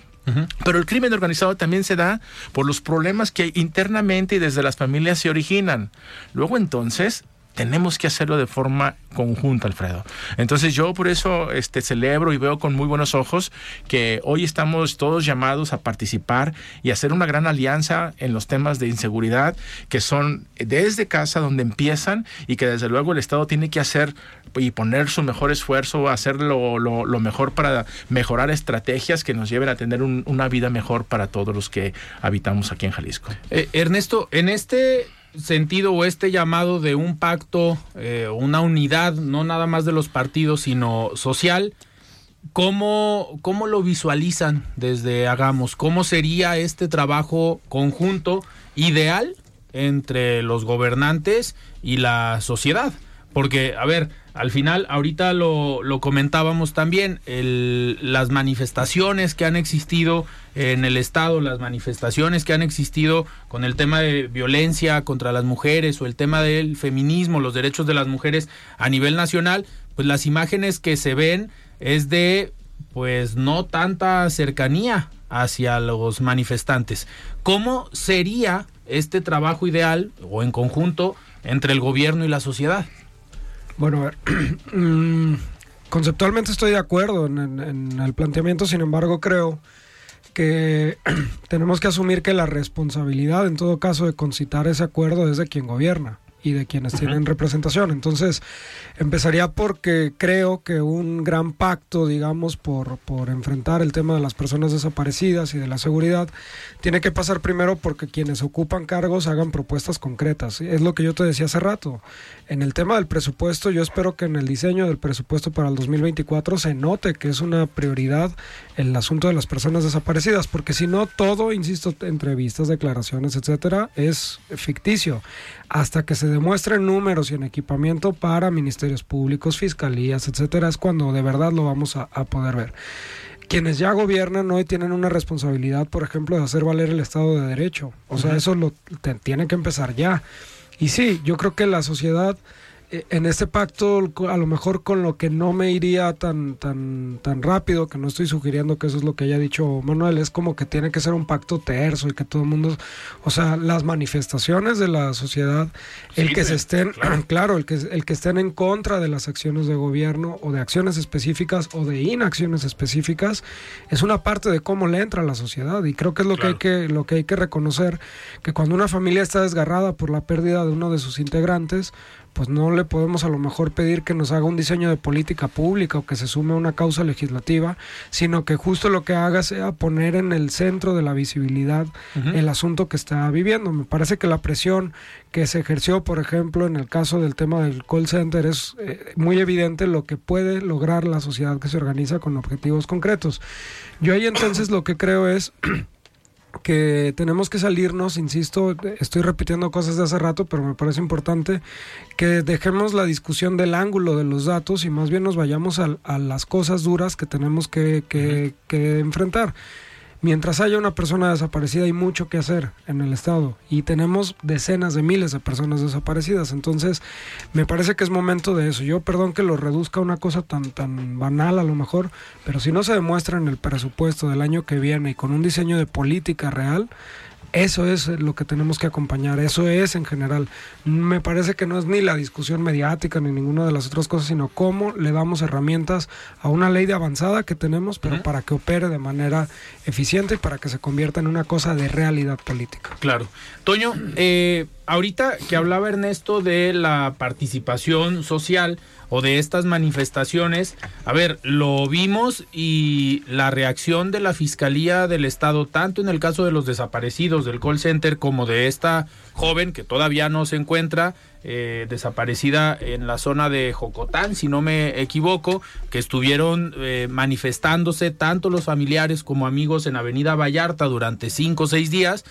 [SPEAKER 7] Pero el crimen organizado también se da por los problemas que internamente y desde las familias se originan. Luego entonces tenemos que hacerlo de forma conjunta, Alfredo. Entonces yo por eso este, celebro y veo con muy buenos ojos que hoy estamos todos llamados a participar y hacer una gran alianza en los temas de inseguridad que son desde casa donde empiezan y que desde luego el Estado tiene que hacer y poner su mejor esfuerzo, hacer lo, mejor para mejorar estrategias que nos lleven a tener una vida mejor para todos los que habitamos aquí en Jalisco.
[SPEAKER 1] Eh, Ernesto, en este sentido o este llamado de un pacto, eh, una unidad, no nada más de los partidos, sino social, ¿cómo, ¿cómo lo visualizan desde Hagamos? ¿Cómo sería este trabajo conjunto ideal entre los gobernantes y la sociedad? Porque, a ver, al final, ahorita lo, lo comentábamos también, las manifestaciones que han existido en el Estado, las manifestaciones que han existido con el tema de violencia contra las mujeres o el tema del feminismo, los derechos de las mujeres a nivel nacional, pues las imágenes que se ven es de pues no tanta cercanía hacia los manifestantes. ¿Cómo sería este trabajo ideal o en conjunto entre el gobierno y la sociedad?
[SPEAKER 4] Bueno, a ver, mm, conceptualmente estoy de acuerdo en, el planteamiento, sin embargo creo que tenemos que asumir que la responsabilidad en todo caso de concitar ese acuerdo es de quien gobierna y de quienes tienen representación. Entonces, empezaría porque creo que un gran pacto, digamos, por, por enfrentar el tema de las personas desaparecidas y de la seguridad, tiene que pasar primero porque quienes ocupan cargos hagan propuestas concretas. Es lo que yo te decía hace rato. En el tema del presupuesto, yo espero que en el diseño del presupuesto para el 2024 se note que es una prioridad el asunto de las personas desaparecidas, porque si no, todo, insisto, entrevistas, declaraciones, etcétera, es ficticio. Hasta que se demuestren números y en equipamiento para ministerios públicos, fiscalías, etcétera, es cuando de verdad lo vamos a, poder ver quienes ya gobiernan hoy tienen una responsabilidad, por ejemplo, de hacer valer el Estado de Derecho. O sea, eso lo tiene que empezar ya. Y sí, yo creo que la sociedad en este pacto a lo mejor con lo que no me iría tan tan tan rápido que no estoy sugiriendo que eso es lo que haya dicho Manuel es como que tiene que ser un pacto terso y que todo el mundo o sea las manifestaciones de la sociedad el que se estén claro. el que el que estén en contra de las acciones de gobierno o de acciones específicas o de inacciones específicas es una parte de cómo le entra a la sociedad y creo que es lo que hay que lo que hay que reconocer que cuando una familia está desgarrada por la pérdida de uno de sus integrantes pues no le podemos a lo mejor pedir que nos haga un diseño de política pública o que se sume a una causa legislativa, sino que justo lo que haga sea poner en el centro de la visibilidad el asunto que está viviendo. Me parece que la presión que se ejerció, por ejemplo, en el caso del tema del call center, es eh, muy evidente lo que puede lograr la sociedad que se organiza con objetivos concretos. Yo ahí entonces lo que creo es que tenemos que salirnos, insisto, estoy repitiendo cosas de hace rato, pero me parece importante que dejemos la discusión del ángulo de los datos y más bien nos vayamos a, las cosas duras que tenemos que, que enfrentar. Mientras haya una persona desaparecida hay mucho que hacer en el Estado y tenemos decenas de miles de personas desaparecidas. Entonces, me parece que es momento de eso. Yo perdón que lo reduzca a una cosa tan, tan banal a lo mejor, pero si no se demuestra en el presupuesto del año que viene y con un diseño de política real, eso es lo que tenemos que acompañar, eso es en general. Me parece que no es ni la discusión mediática ni ninguna de las otras cosas, sino cómo le damos herramientas a una ley de avanzada que tenemos, pero para que opere de manera eficiente y para que se convierta en una cosa de realidad política.
[SPEAKER 1] Claro. Toño, eh, ahorita que hablaba Ernesto de la participación social, o de estas manifestaciones, a ver, lo vimos y la reacción de la Fiscalía del Estado, tanto en el caso de los desaparecidos del call center como de esta joven que todavía no se encuentra, eh, desaparecida en la zona de Jocotán, si no me equivoco, que estuvieron eh, manifestándose tanto los familiares como amigos en Avenida Vallarta durante cinco o seis días,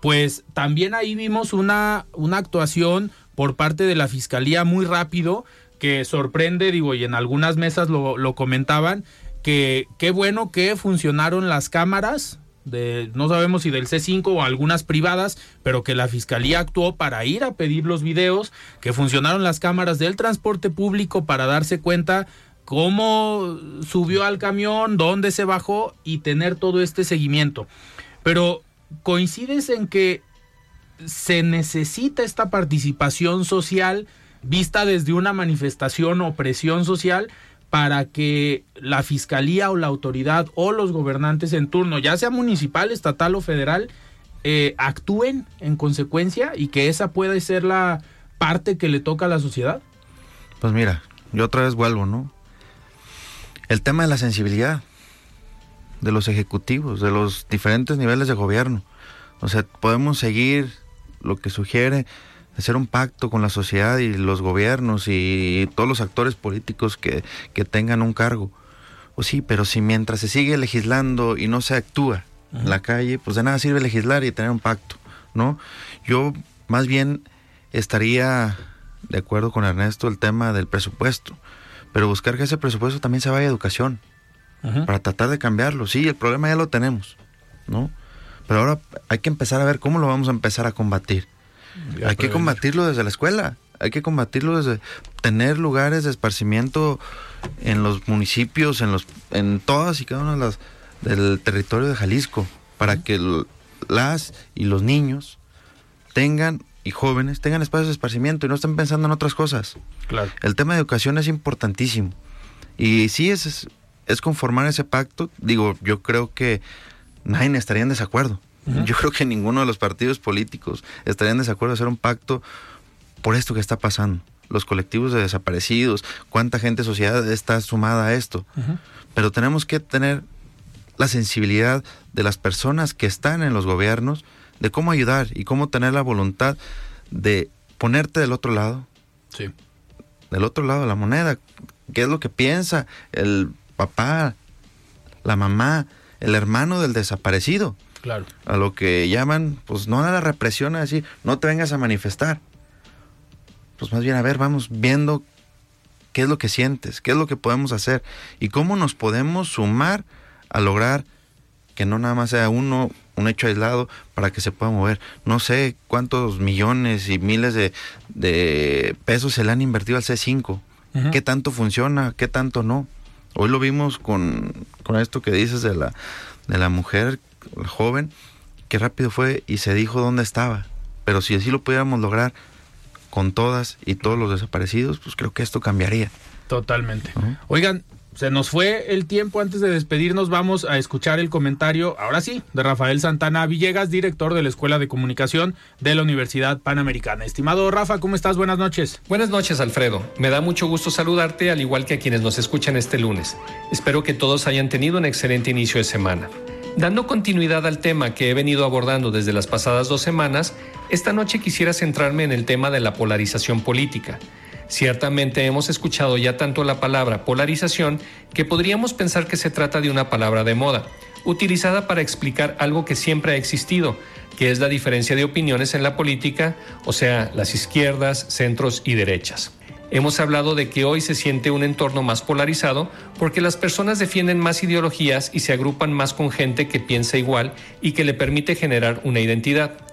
[SPEAKER 1] pues también ahí vimos una, una actuación por parte de la Fiscalía muy rápido, que sorprende, digo, y en algunas mesas lo, comentaban, que qué bueno que funcionaron las cámaras de, no sabemos si del C5 o algunas privadas, pero que la fiscalía actuó para ir a pedir los videos, que funcionaron las cámaras del transporte público para darse cuenta cómo subió al camión, dónde se bajó y tener todo este seguimiento. Pero coincides en que se necesita esta participación social vista desde una manifestación o presión social para que la fiscalía o la autoridad o los gobernantes en turno, ya sea municipal, estatal o federal, eh, actúen en consecuencia y que esa pueda ser la parte que le toca a la sociedad?
[SPEAKER 5] Pues mira, yo otra vez vuelvo, ¿no? El tema de la sensibilidad de los ejecutivos, de los diferentes niveles de gobierno. O sea, podemos seguir lo que sugiere hacer un pacto con la sociedad y los gobiernos y todos los actores políticos que, tengan un cargo. Pues sí, pero si mientras se sigue legislando y no se actúa en la calle, pues de nada sirve legislar y tener un pacto, ¿no? Yo más bien estaría de acuerdo con Ernesto el tema del presupuesto, pero buscar que ese presupuesto también se vaya a educación, para tratar de cambiarlo. Sí, el problema ya lo tenemos, ¿no? Pero ahora hay que empezar a ver cómo lo vamos a empezar a combatir. Hay que combatirlo desde la escuela, hay que combatirlo desde tener lugares de esparcimiento en los municipios, en los en todas y cada una de las del territorio de Jalisco, para que las y los niños tengan y jóvenes tengan espacios de esparcimiento y no estén pensando en otras cosas.
[SPEAKER 1] Claro.
[SPEAKER 5] El tema de educación es importantísimo. Y sí es, es conformar ese pacto, digo, yo creo que nadie estaría en desacuerdo. Yo creo que ninguno de los partidos políticos estaría en desacuerdo de hacer un pacto por esto que está pasando. Los colectivos de desaparecidos, cuánta gente sociedad está sumada a esto. Pero tenemos que tener la sensibilidad de las personas que están en los gobiernos de cómo ayudar y cómo tener la voluntad de ponerte del otro lado.
[SPEAKER 1] Sí.
[SPEAKER 5] Del otro lado de la moneda. ¿Qué es lo que piensa el papá, la mamá, el hermano del desaparecido?
[SPEAKER 1] Claro.
[SPEAKER 5] A lo que llaman, pues no a la represión, a decir, no te vengas a manifestar. Pues más bien, a ver, vamos viendo qué es lo que sientes, qué es lo que podemos hacer y cómo nos podemos sumar a lograr que no nada más sea uno un hecho aislado para que se pueda mover. No sé cuántos millones y miles de, pesos se le han invertido al C5. ¿Qué tanto funciona? ¿Qué tanto no? Hoy lo vimos con, con esto que dices de la, de la mujer la joven, que rápido fue y se dijo dónde estaba. Pero si así lo pudiéramos lograr con todas y todos los desaparecidos, pues creo que esto cambiaría.
[SPEAKER 1] Totalmente. Oigan, se nos fue el tiempo antes de despedirnos. Vamos a escuchar el comentario, ahora sí, de Rafael Santana Villegas, director de la Escuela de Comunicación de la Universidad Panamericana. Estimado Rafa, ¿cómo estás? Buenas noches.
[SPEAKER 8] Buenas noches, Alfredo. Me da mucho gusto saludarte, al igual que a quienes nos escuchan este lunes. Espero que todos hayan tenido un excelente inicio de semana. Dando continuidad al tema que he venido abordando desde las pasadas dos semanas, esta noche quisiera centrarme en el tema de la polarización política. Ciertamente hemos escuchado ya tanto la palabra polarización que podríamos pensar que se trata de una palabra de moda, utilizada para explicar algo que siempre ha existido, que es la diferencia de opiniones en la política, o sea, las izquierdas, centros y derechas. Hemos hablado de que hoy se siente un entorno más polarizado porque las personas defienden más ideologías y se agrupan más con gente que piensa igual y que le permite generar una identidad.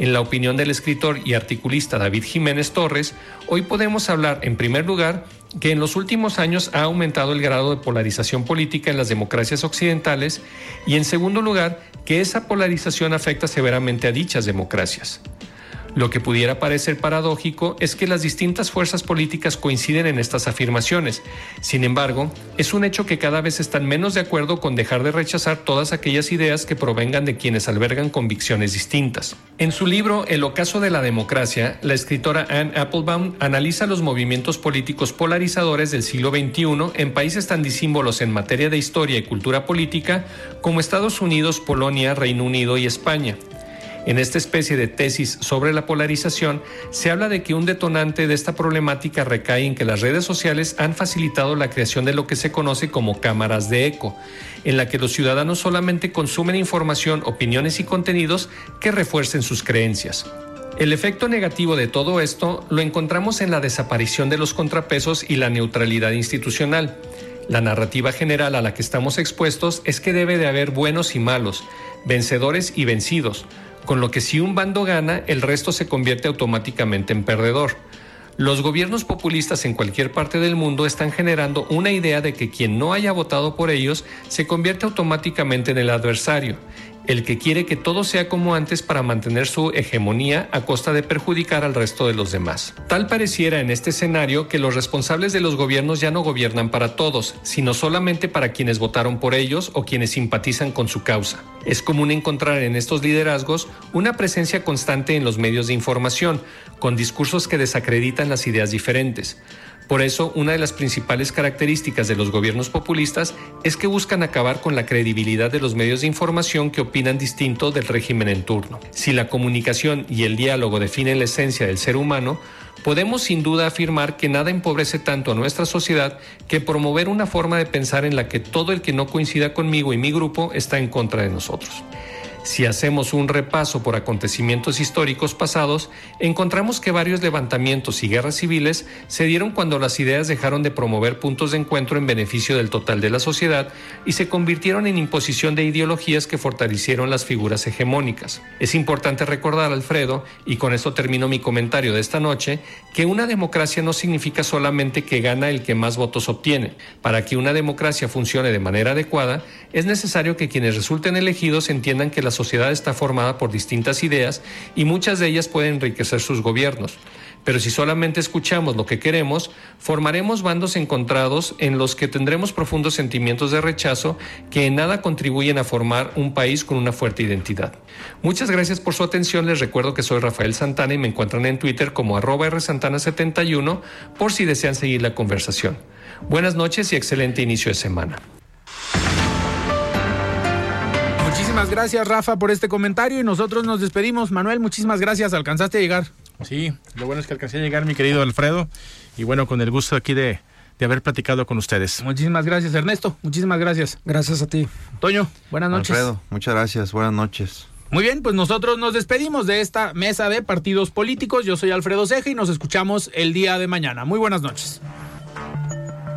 [SPEAKER 8] En la opinión del escritor y articulista David Jiménez Torres, hoy podemos hablar, en primer lugar, que en los últimos años ha aumentado el grado de polarización política en las democracias occidentales y, en segundo lugar, que esa polarización afecta severamente a dichas democracias. Lo que pudiera parecer paradójico es que las distintas fuerzas políticas coinciden en estas afirmaciones. Sin embargo, es un hecho que cada vez están menos de acuerdo con dejar de rechazar todas aquellas ideas que provengan de quienes albergan convicciones distintas. En su libro El ocaso de la democracia, la escritora Anne Applebaum analiza los movimientos políticos polarizadores del siglo XXI en países tan disímbolos en materia de historia y cultura política como Estados Unidos, Polonia, Reino Unido y España. En esta especie de tesis sobre la polarización, se habla de que un detonante de esta problemática recae en que las redes sociales han facilitado la creación de lo que se conoce como cámaras de eco, en la que los ciudadanos solamente consumen información, opiniones y contenidos que refuercen sus creencias. El efecto negativo de todo esto lo encontramos en la desaparición de los contrapesos y la neutralidad institucional. La narrativa general a la que estamos expuestos es que debe de haber buenos y malos, vencedores y vencidos, con lo que si un bando gana, el resto se convierte automáticamente en perdedor. Los gobiernos populistas en cualquier parte del mundo están generando una idea de que quien no haya votado por ellos se convierte automáticamente en el adversario el que quiere que todo sea como antes para mantener su hegemonía a costa de perjudicar al resto de los demás. Tal pareciera en este escenario que los responsables de los gobiernos ya no gobiernan para todos, sino solamente para quienes votaron por ellos o quienes simpatizan con su causa. Es común encontrar en estos liderazgos una presencia constante en los medios de información, con discursos que desacreditan las ideas diferentes. Por eso, una de las principales características de los gobiernos populistas es que buscan acabar con la credibilidad de los medios de información que opinan distinto del régimen en turno. Si la comunicación y el diálogo definen la esencia del ser humano, podemos sin duda afirmar que nada empobrece tanto a nuestra sociedad que promover una forma de pensar en la que todo el que no coincida conmigo y mi grupo está en contra de nosotros. Si hacemos un repaso por acontecimientos históricos pasados, encontramos que varios levantamientos y guerras civiles se dieron cuando las ideas dejaron de promover puntos de encuentro en beneficio del total de la sociedad y se convirtieron en imposición de ideologías que fortalecieron las figuras hegemónicas. Es importante recordar, Alfredo, y con esto termino mi comentario de esta noche, que una democracia no significa solamente que gana el que más votos obtiene. Para que una democracia funcione de manera adecuada, es necesario que quienes resulten elegidos entiendan que la sociedad está formada por distintas ideas y muchas de ellas pueden enriquecer sus gobiernos. Pero si solamente escuchamos lo que queremos, formaremos bandos encontrados en los que tendremos profundos sentimientos de rechazo que en nada contribuyen a formar un país con una fuerte identidad. Muchas gracias por su atención. Les recuerdo que soy Rafael Santana y me encuentran en Twitter como arroba rsantana71 por si desean seguir la conversación. Buenas noches y excelente inicio de semana.
[SPEAKER 1] Muchísimas gracias, Rafa, por este comentario y nosotros nos despedimos. Manuel, muchísimas gracias. Alcanzaste a llegar.
[SPEAKER 7] Sí, lo bueno es que alcancé a llegar, mi querido Alfredo. Y bueno, con el gusto aquí de, de haber platicado con ustedes.
[SPEAKER 1] Muchísimas gracias, Ernesto. Muchísimas gracias.
[SPEAKER 4] Gracias a ti.
[SPEAKER 1] Toño, buenas noches.
[SPEAKER 5] Alfredo, muchas gracias. Buenas noches.
[SPEAKER 1] Muy bien, pues nosotros nos despedimos de esta mesa de partidos políticos. Yo soy Alfredo Ceja y nos escuchamos el día de mañana. Muy buenas noches.